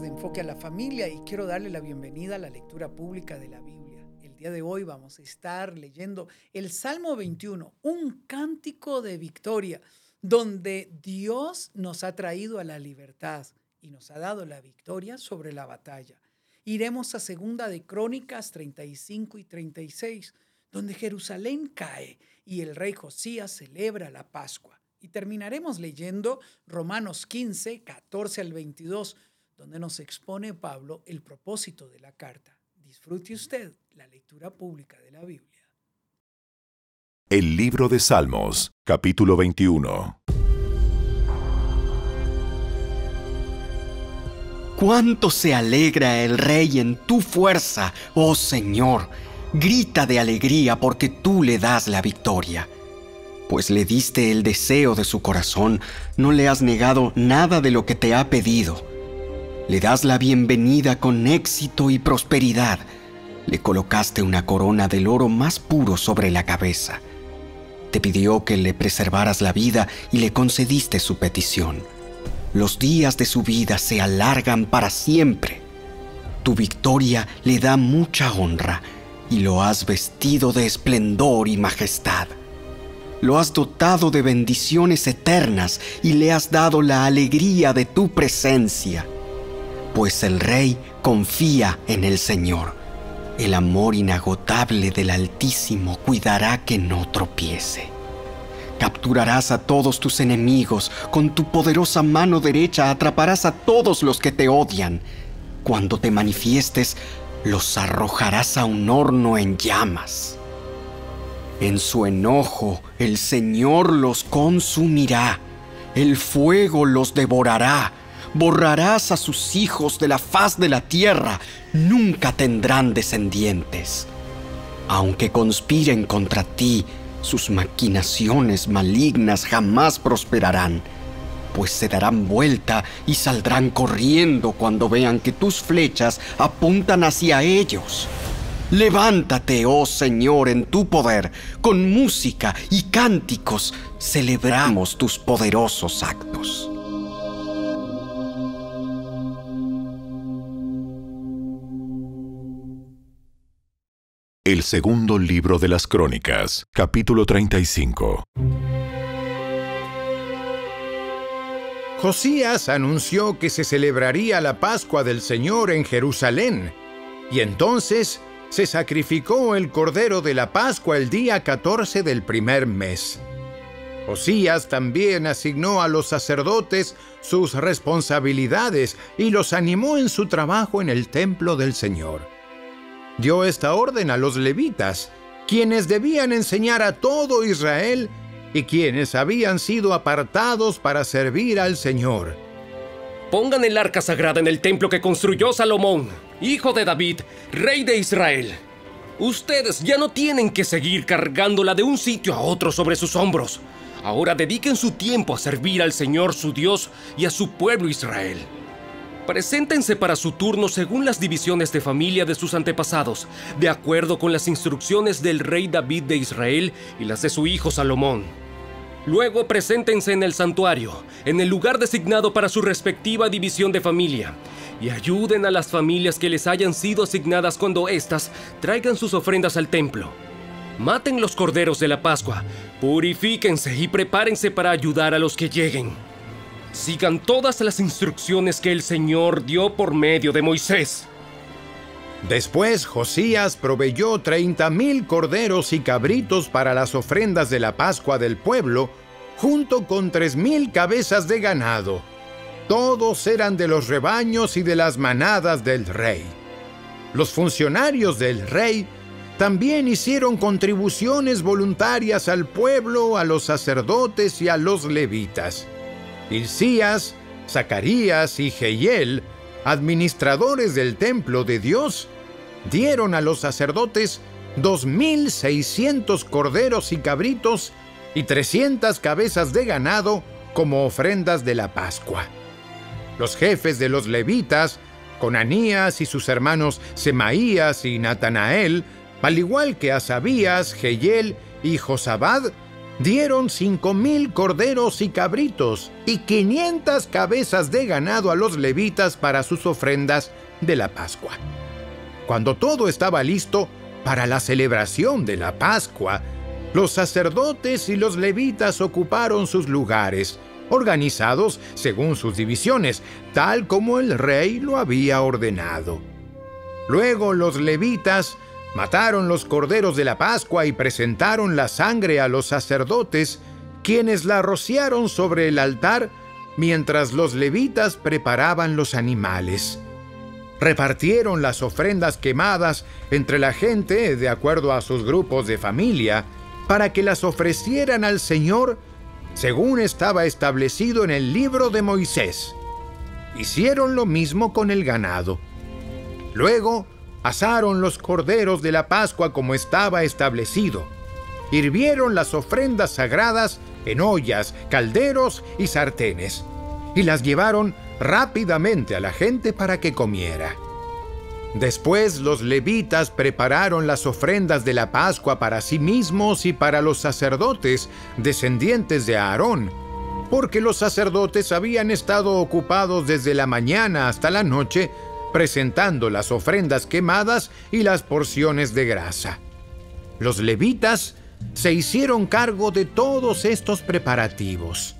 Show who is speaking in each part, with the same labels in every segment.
Speaker 1: de enfoque a la familia y quiero darle la bienvenida a la lectura pública de la Biblia. El día de hoy vamos a estar leyendo el Salmo 21, un cántico de victoria, donde Dios nos ha traído a la libertad y nos ha dado la victoria sobre la batalla. Iremos a segunda de Crónicas 35 y 36, donde Jerusalén cae y el rey Josías celebra la Pascua. Y terminaremos leyendo Romanos 15, 14 al 22, donde nos expone Pablo el propósito de la carta. Disfrute usted la lectura pública de la Biblia.
Speaker 2: El libro de Salmos, capítulo 21.
Speaker 3: Cuánto se alegra el rey en tu fuerza, oh Señor. Grita de alegría porque tú le das la victoria pues le diste el deseo de su corazón, no le has negado nada de lo que te ha pedido. Le das la bienvenida con éxito y prosperidad. Le colocaste una corona del oro más puro sobre la cabeza. Te pidió que le preservaras la vida y le concediste su petición. Los días de su vida se alargan para siempre. Tu victoria le da mucha honra y lo has vestido de esplendor y majestad lo has dotado de bendiciones eternas y le has dado la alegría de tu presencia. Pues el Rey confía en el Señor. El amor inagotable del Altísimo cuidará que no tropiece. Capturarás a todos tus enemigos, con tu poderosa mano derecha atraparás a todos los que te odian. Cuando te manifiestes, los arrojarás a un horno en llamas. En su enojo el Señor los consumirá, el fuego los devorará, borrarás a sus hijos de la faz de la tierra, nunca tendrán descendientes. Aunque conspiren contra ti, sus maquinaciones malignas jamás prosperarán, pues se darán vuelta y saldrán corriendo cuando vean que tus flechas apuntan hacia ellos. Levántate, oh Señor, en tu poder, con música y cánticos celebramos tus poderosos actos.
Speaker 2: El segundo libro de las Crónicas, capítulo 35.
Speaker 4: Josías anunció que se celebraría la Pascua del Señor en Jerusalén, y entonces se sacrificó el Cordero de la Pascua el día 14 del primer mes. Josías también asignó a los sacerdotes sus responsabilidades y los animó en su trabajo en el templo del Señor. Dio esta orden a los levitas, quienes debían enseñar a todo Israel y quienes habían sido apartados para servir al Señor.
Speaker 5: Pongan el arca sagrada en el templo que construyó Salomón hijo de David, rey de Israel. Ustedes ya no tienen que seguir cargándola de un sitio a otro sobre sus hombros. Ahora dediquen su tiempo a servir al Señor su Dios y a su pueblo Israel. Preséntense para su turno según las divisiones de familia de sus antepasados, de acuerdo con las instrucciones del rey David de Israel y las de su hijo Salomón. Luego preséntense en el santuario, en el lugar designado para su respectiva división de familia, y ayuden a las familias que les hayan sido asignadas cuando éstas traigan sus ofrendas al templo. Maten los corderos de la Pascua, purifíquense y prepárense para ayudar a los que lleguen. Sigan todas las instrucciones que el Señor dio por medio de Moisés.
Speaker 4: Después Josías proveyó treinta mil corderos y cabritos para las ofrendas de la Pascua del pueblo, junto con tres mil cabezas de ganado todos eran de los rebaños y de las manadas del rey. Los funcionarios del rey también hicieron contribuciones voluntarias al pueblo, a los sacerdotes y a los levitas. Hilcías, Zacarías y Jehiel, administradores del templo de Dios, dieron a los sacerdotes dos mil seiscientos corderos y cabritos y trescientas cabezas de ganado como ofrendas de la Pascua. Los jefes de los levitas, Conanías y sus hermanos Semaías y Natanael, al igual que Asabías, Jehiel y Josabad, dieron cinco mil corderos y cabritos y quinientas cabezas de ganado a los levitas para sus ofrendas de la Pascua. Cuando todo estaba listo para la celebración de la Pascua, los sacerdotes y los levitas ocuparon sus lugares, organizados según sus divisiones, tal como el rey lo había ordenado. Luego los levitas mataron los corderos de la Pascua y presentaron la sangre a los sacerdotes, quienes la rociaron sobre el altar mientras los levitas preparaban los animales. Repartieron las ofrendas quemadas entre la gente de acuerdo a sus grupos de familia para que las ofrecieran al Señor según estaba establecido en el libro de Moisés. Hicieron lo mismo con el ganado. Luego asaron los corderos de la Pascua como estaba establecido. Hirvieron las ofrendas sagradas en ollas, calderos y sartenes, y las llevaron rápidamente a la gente para que comiera. Después los levitas prepararon las ofrendas de la Pascua para sí mismos y para los sacerdotes, descendientes de Aarón, porque los sacerdotes habían estado ocupados desde la mañana hasta la noche presentando las ofrendas quemadas y las porciones de grasa. Los levitas se hicieron cargo de todos estos preparativos.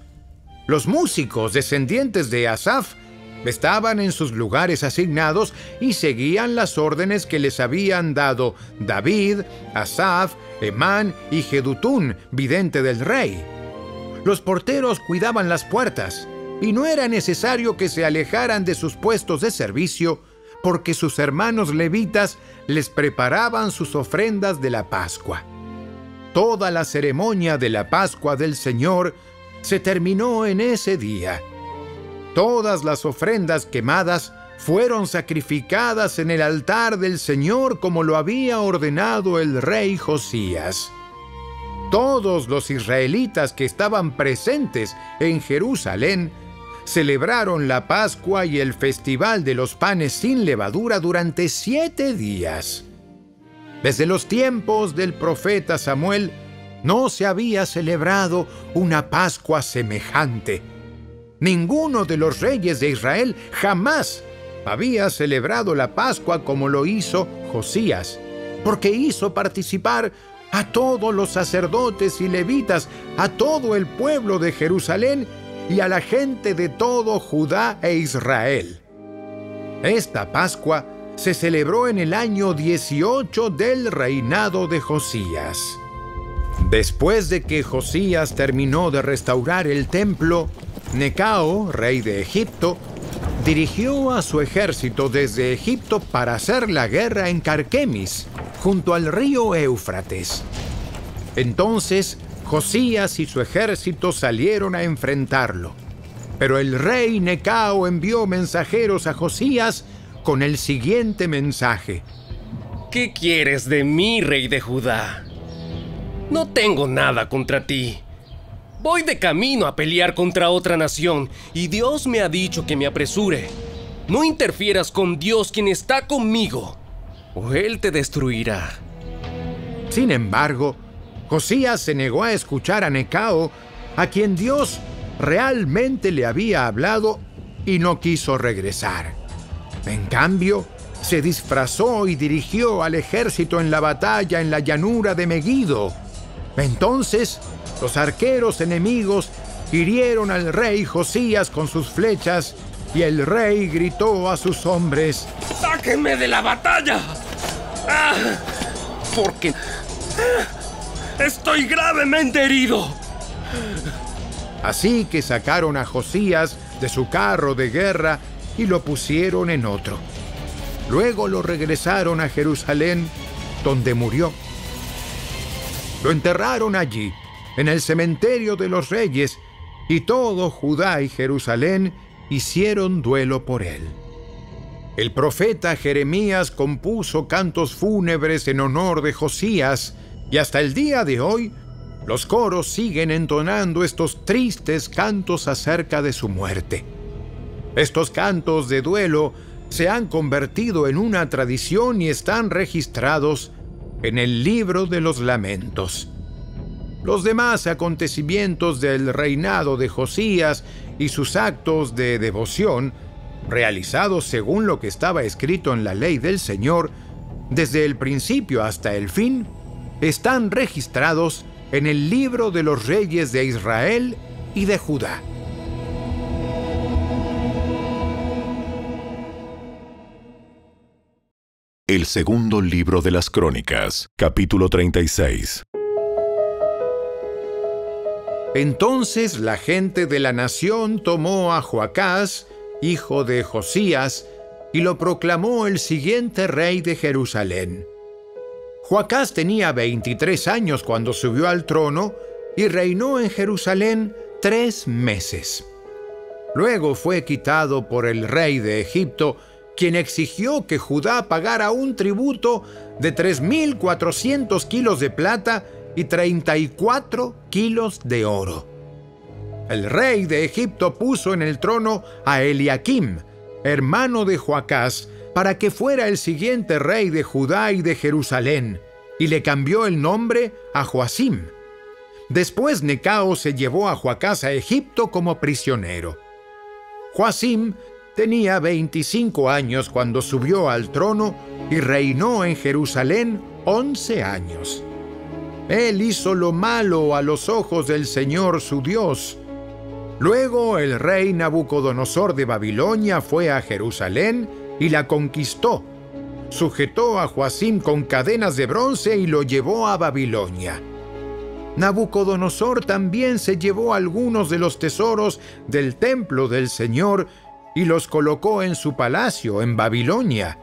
Speaker 4: Los músicos descendientes de Asaf estaban en sus lugares asignados y seguían las órdenes que les habían dado David, Asaf, Emán y Jedutún, vidente del rey. Los porteros cuidaban las puertas y no era necesario que se alejaran de sus puestos de servicio porque sus hermanos levitas les preparaban sus ofrendas de la Pascua. Toda la ceremonia de la Pascua del Señor se terminó en ese día. Todas las ofrendas quemadas fueron sacrificadas en el altar del Señor como lo había ordenado el rey Josías. Todos los israelitas que estaban presentes en Jerusalén celebraron la Pascua y el Festival de los Panes sin Levadura durante siete días. Desde los tiempos del profeta Samuel no se había celebrado una Pascua semejante. Ninguno de los reyes de Israel jamás había celebrado la Pascua como lo hizo Josías, porque hizo participar a todos los sacerdotes y levitas, a todo el pueblo de Jerusalén y a la gente de todo Judá e Israel. Esta Pascua se celebró en el año 18 del reinado de Josías. Después de que Josías terminó de restaurar el templo, Necao, rey de Egipto, dirigió a su ejército desde Egipto para hacer la guerra en Carquemis, junto al río Éufrates. Entonces Josías y su ejército salieron a enfrentarlo. Pero el rey Necao envió mensajeros a Josías con el siguiente mensaje.
Speaker 5: ¿Qué quieres de mí, rey de Judá? No tengo nada contra ti. Voy de camino a pelear contra otra nación y Dios me ha dicho que me apresure. No interfieras con Dios quien está conmigo, o Él te destruirá.
Speaker 4: Sin embargo, Josías se negó a escuchar a Necao, a quien Dios realmente le había hablado y no quiso regresar. En cambio, se disfrazó y dirigió al ejército en la batalla en la llanura de Megido. Entonces, los arqueros enemigos hirieron al rey Josías con sus flechas y el rey gritó a sus hombres,
Speaker 5: ¡Sáquenme de la batalla! ¡Ah! Porque... Estoy gravemente herido.
Speaker 4: Así que sacaron a Josías de su carro de guerra y lo pusieron en otro. Luego lo regresaron a Jerusalén, donde murió. Lo enterraron allí, en el cementerio de los reyes, y todo Judá y Jerusalén hicieron duelo por él. El profeta Jeremías compuso cantos fúnebres en honor de Josías, y hasta el día de hoy, los coros siguen entonando estos tristes cantos acerca de su muerte. Estos cantos de duelo se han convertido en una tradición y están registrados en el libro de los lamentos. Los demás acontecimientos del reinado de Josías y sus actos de devoción, realizados según lo que estaba escrito en la ley del Señor, desde el principio hasta el fin, están registrados en el libro de los reyes de Israel y de Judá.
Speaker 2: El segundo libro de las Crónicas, capítulo 36.
Speaker 4: Entonces la gente de la nación tomó a Joacás, hijo de Josías, y lo proclamó el siguiente rey de Jerusalén. Joacás tenía 23 años cuando subió al trono y reinó en Jerusalén tres meses. Luego fue quitado por el rey de Egipto, quien exigió que Judá pagara un tributo de 3.400 kilos de plata y 34 kilos de oro. El rey de Egipto puso en el trono a Eliakim, hermano de Joacás, para que fuera el siguiente rey de Judá y de Jerusalén, y le cambió el nombre a Joacim. Después Necao se llevó a Joacás a Egipto como prisionero. Joacim tenía 25 años cuando subió al trono y reinó en Jerusalén 11 años. Él hizo lo malo a los ojos del Señor su Dios. Luego el rey Nabucodonosor de Babilonia fue a Jerusalén y la conquistó. Sujetó a Joacim con cadenas de bronce y lo llevó a Babilonia. Nabucodonosor también se llevó algunos de los tesoros del templo del Señor y los colocó en su palacio en Babilonia.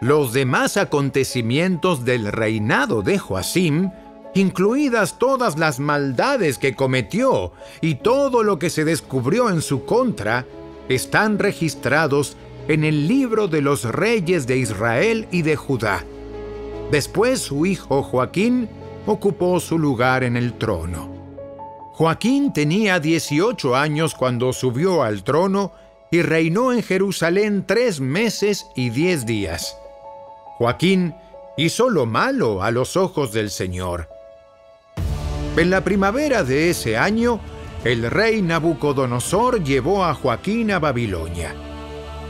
Speaker 4: Los demás acontecimientos del reinado de Joacim, incluidas todas las maldades que cometió y todo lo que se descubrió en su contra, están registrados en el libro de los reyes de Israel y de Judá. Después su hijo Joaquín ocupó su lugar en el trono. Joaquín tenía 18 años cuando subió al trono y reinó en Jerusalén tres meses y diez días. Joaquín hizo lo malo a los ojos del Señor. En la primavera de ese año, el rey Nabucodonosor llevó a Joaquín a Babilonia.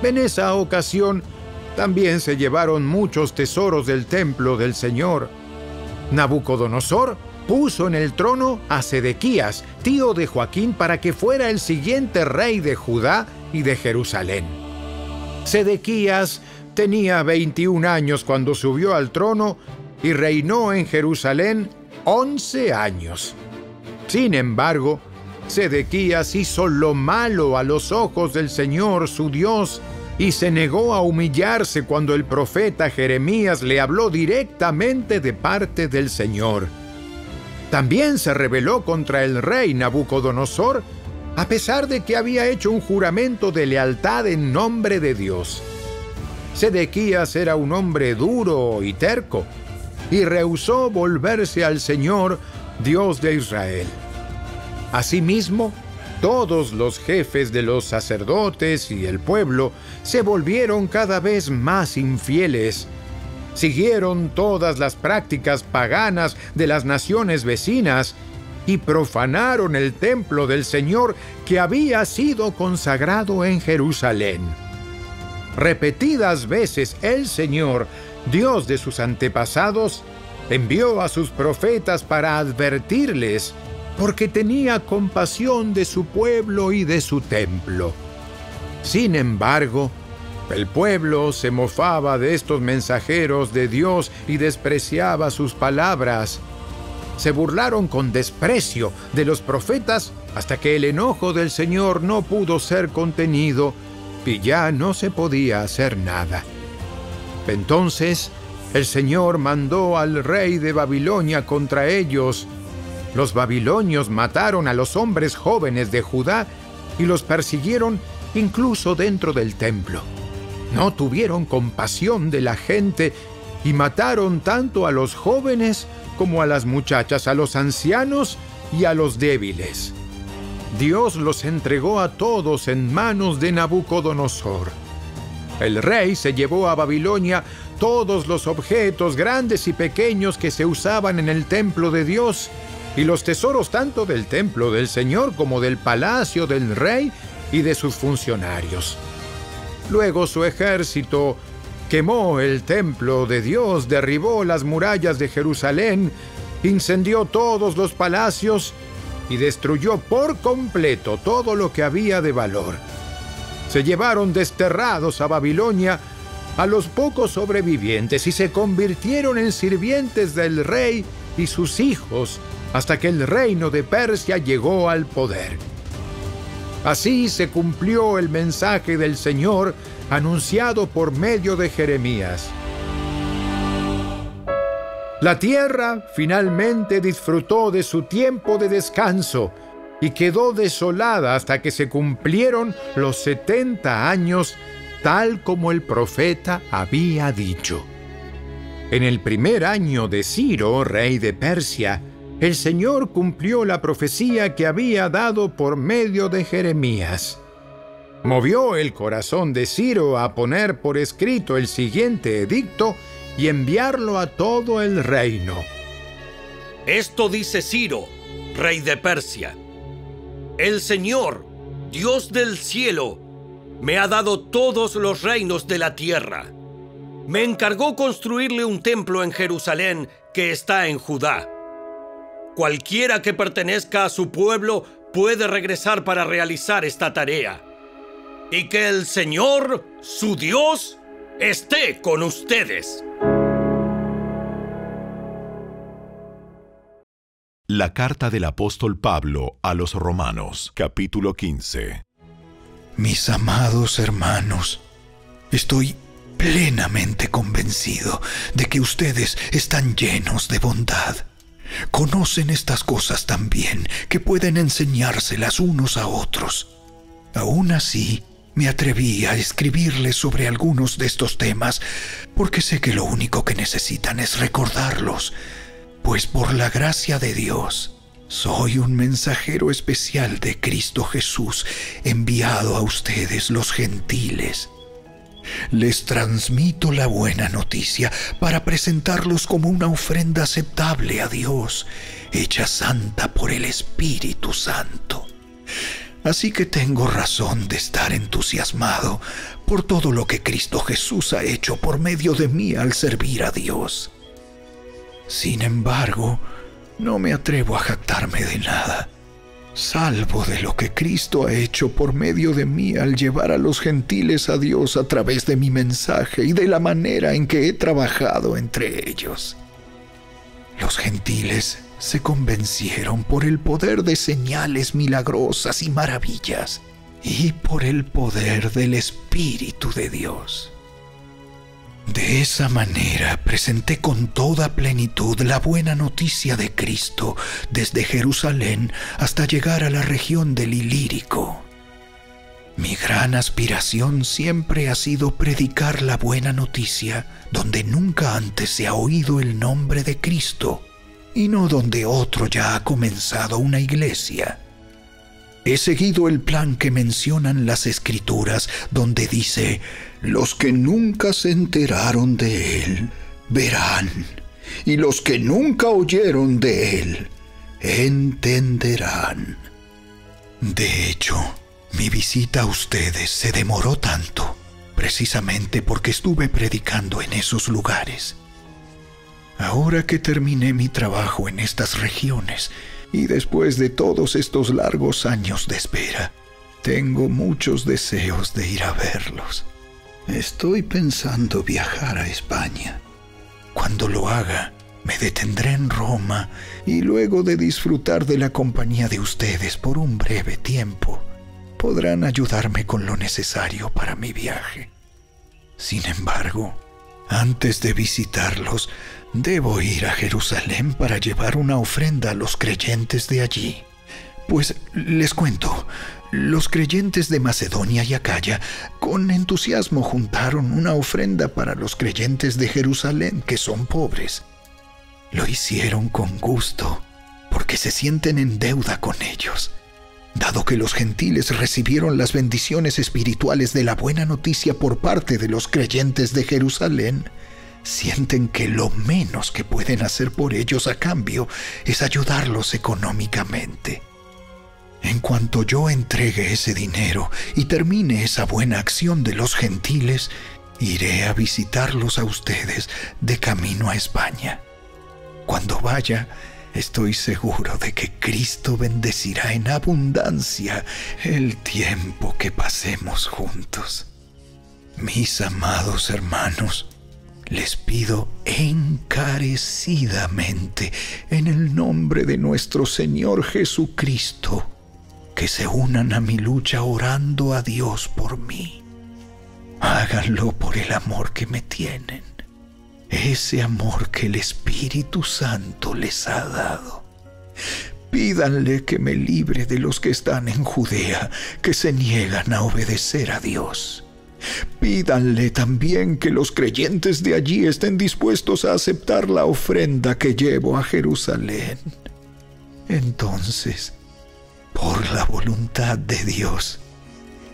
Speaker 4: En esa ocasión, también se llevaron muchos tesoros del templo del Señor. Nabucodonosor puso en el trono a Sedequías, tío de Joaquín, para que fuera el siguiente rey de Judá y de Jerusalén. Sedequías tenía 21 años cuando subió al trono y reinó en Jerusalén 11 años. Sin embargo, Sedequías hizo lo malo a los ojos del Señor su Dios y se negó a humillarse cuando el profeta Jeremías le habló directamente de parte del Señor. También se rebeló contra el rey Nabucodonosor, a pesar de que había hecho un juramento de lealtad en nombre de Dios. Sedequías era un hombre duro y terco, y rehusó volverse al Señor, Dios de Israel. Asimismo, todos los jefes de los sacerdotes y el pueblo se volvieron cada vez más infieles. Siguieron todas las prácticas paganas de las naciones vecinas y profanaron el templo del Señor que había sido consagrado en Jerusalén. Repetidas veces el Señor, Dios de sus antepasados, envió a sus profetas para advertirles porque tenía compasión de su pueblo y de su templo. Sin embargo, el pueblo se mofaba de estos mensajeros de Dios y despreciaba sus palabras. Se burlaron con desprecio de los profetas hasta que el enojo del Señor no pudo ser contenido y ya no se podía hacer nada. Entonces el Señor mandó al rey de Babilonia contra ellos, los babilonios mataron a los hombres jóvenes de Judá y los persiguieron incluso dentro del templo. No tuvieron compasión de la gente y mataron tanto a los jóvenes como a las muchachas, a los ancianos y a los débiles. Dios los entregó a todos en manos de Nabucodonosor. El rey se llevó a Babilonia todos los objetos grandes y pequeños que se usaban en el templo de Dios y los tesoros tanto del templo del Señor como del palacio del rey y de sus funcionarios. Luego su ejército quemó el templo de Dios, derribó las murallas de Jerusalén, incendió todos los palacios y destruyó por completo todo lo que había de valor. Se llevaron desterrados a Babilonia a los pocos sobrevivientes y se convirtieron en sirvientes del rey y sus hijos hasta que el reino de Persia llegó al poder. Así se cumplió el mensaje del Señor anunciado por medio de Jeremías. La tierra finalmente disfrutó de su tiempo de descanso y quedó desolada hasta que se cumplieron los 70 años tal como el profeta había dicho. En el primer año de Ciro, rey de Persia, el Señor cumplió la profecía que había dado por medio de Jeremías. Movió el corazón de Ciro a poner por escrito el siguiente edicto y enviarlo a todo el reino.
Speaker 6: Esto dice Ciro, rey de Persia. El Señor, Dios del cielo, me ha dado todos los reinos de la tierra. Me encargó construirle un templo en Jerusalén que está en Judá Cualquiera que pertenezca a su pueblo puede regresar para realizar esta tarea. Y que el Señor, su Dios, esté con ustedes.
Speaker 2: La carta del apóstol Pablo a los Romanos, capítulo 15.
Speaker 7: Mis amados hermanos, estoy plenamente convencido de que ustedes están llenos de bondad Conocen estas cosas tan bien que pueden enseñárselas unos a otros. Aún así, me atreví a escribirles sobre algunos de estos temas porque sé que lo único que necesitan es recordarlos, pues por la gracia de Dios, soy un mensajero especial de Cristo Jesús enviado a ustedes los gentiles les transmito la buena noticia para presentarlos como una ofrenda aceptable a Dios, hecha santa por el Espíritu Santo. Así que tengo razón de estar entusiasmado por todo lo que Cristo Jesús ha hecho por medio de mí al servir a Dios. Sin embargo, no me atrevo a jactarme de nada salvo de lo que Cristo ha hecho por medio de mí al llevar a los gentiles a Dios a través de mi mensaje y de la manera en que he trabajado entre ellos. Los gentiles se convencieron por el poder de señales milagrosas y maravillas y por el poder del Espíritu de Dios. De esa manera presenté con toda plenitud la buena noticia de Cristo desde Jerusalén hasta llegar a la región del Ilírico. Mi gran aspiración siempre ha sido predicar la buena noticia donde nunca antes se ha oído el nombre de Cristo y no donde otro ya ha comenzado una iglesia. He seguido el plan que mencionan las escrituras donde dice, los que nunca se enteraron de él, verán, y los que nunca oyeron de él, entenderán. De hecho, mi visita a ustedes se demoró tanto, precisamente porque estuve predicando en esos lugares. Ahora que terminé mi trabajo en estas regiones, y después de todos estos largos años de espera, tengo muchos deseos de ir a verlos. Estoy pensando viajar a España. Cuando lo haga, me detendré en Roma y luego de disfrutar de la compañía de ustedes por un breve tiempo, podrán ayudarme con lo necesario para mi viaje. Sin embargo, antes de visitarlos, debo ir a Jerusalén para llevar una ofrenda a los creyentes de allí. Pues les cuento, los creyentes de Macedonia y Acaya con entusiasmo juntaron una ofrenda para los creyentes de Jerusalén que son pobres. Lo hicieron con gusto, porque se sienten en deuda con ellos. Dado que los gentiles recibieron las bendiciones espirituales de la buena noticia por parte de los creyentes de Jerusalén, sienten que lo menos que pueden hacer por ellos a cambio es ayudarlos económicamente. En cuanto yo entregue ese dinero y termine esa buena acción de los gentiles, iré a visitarlos a ustedes de camino a España. Cuando vaya, estoy seguro de que Cristo bendecirá en abundancia el tiempo que pasemos juntos. Mis amados hermanos, les pido encarecidamente en el nombre de nuestro Señor Jesucristo que se unan a mi lucha orando a Dios por mí. Háganlo por el amor que me tienen, ese amor que el Espíritu Santo les ha dado. Pídanle que me libre de los que están en Judea, que se niegan a obedecer a Dios Pídanle también que los creyentes de allí estén dispuestos a aceptar la ofrenda que llevo a Jerusalén. Entonces, por la voluntad de Dios,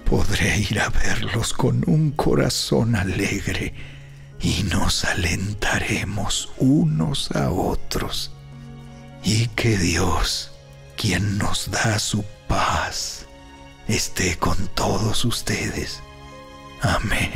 Speaker 7: podré ir a verlos con un corazón alegre y nos alentaremos unos a otros. Y que Dios, quien nos da su paz, esté con todos ustedes Amén.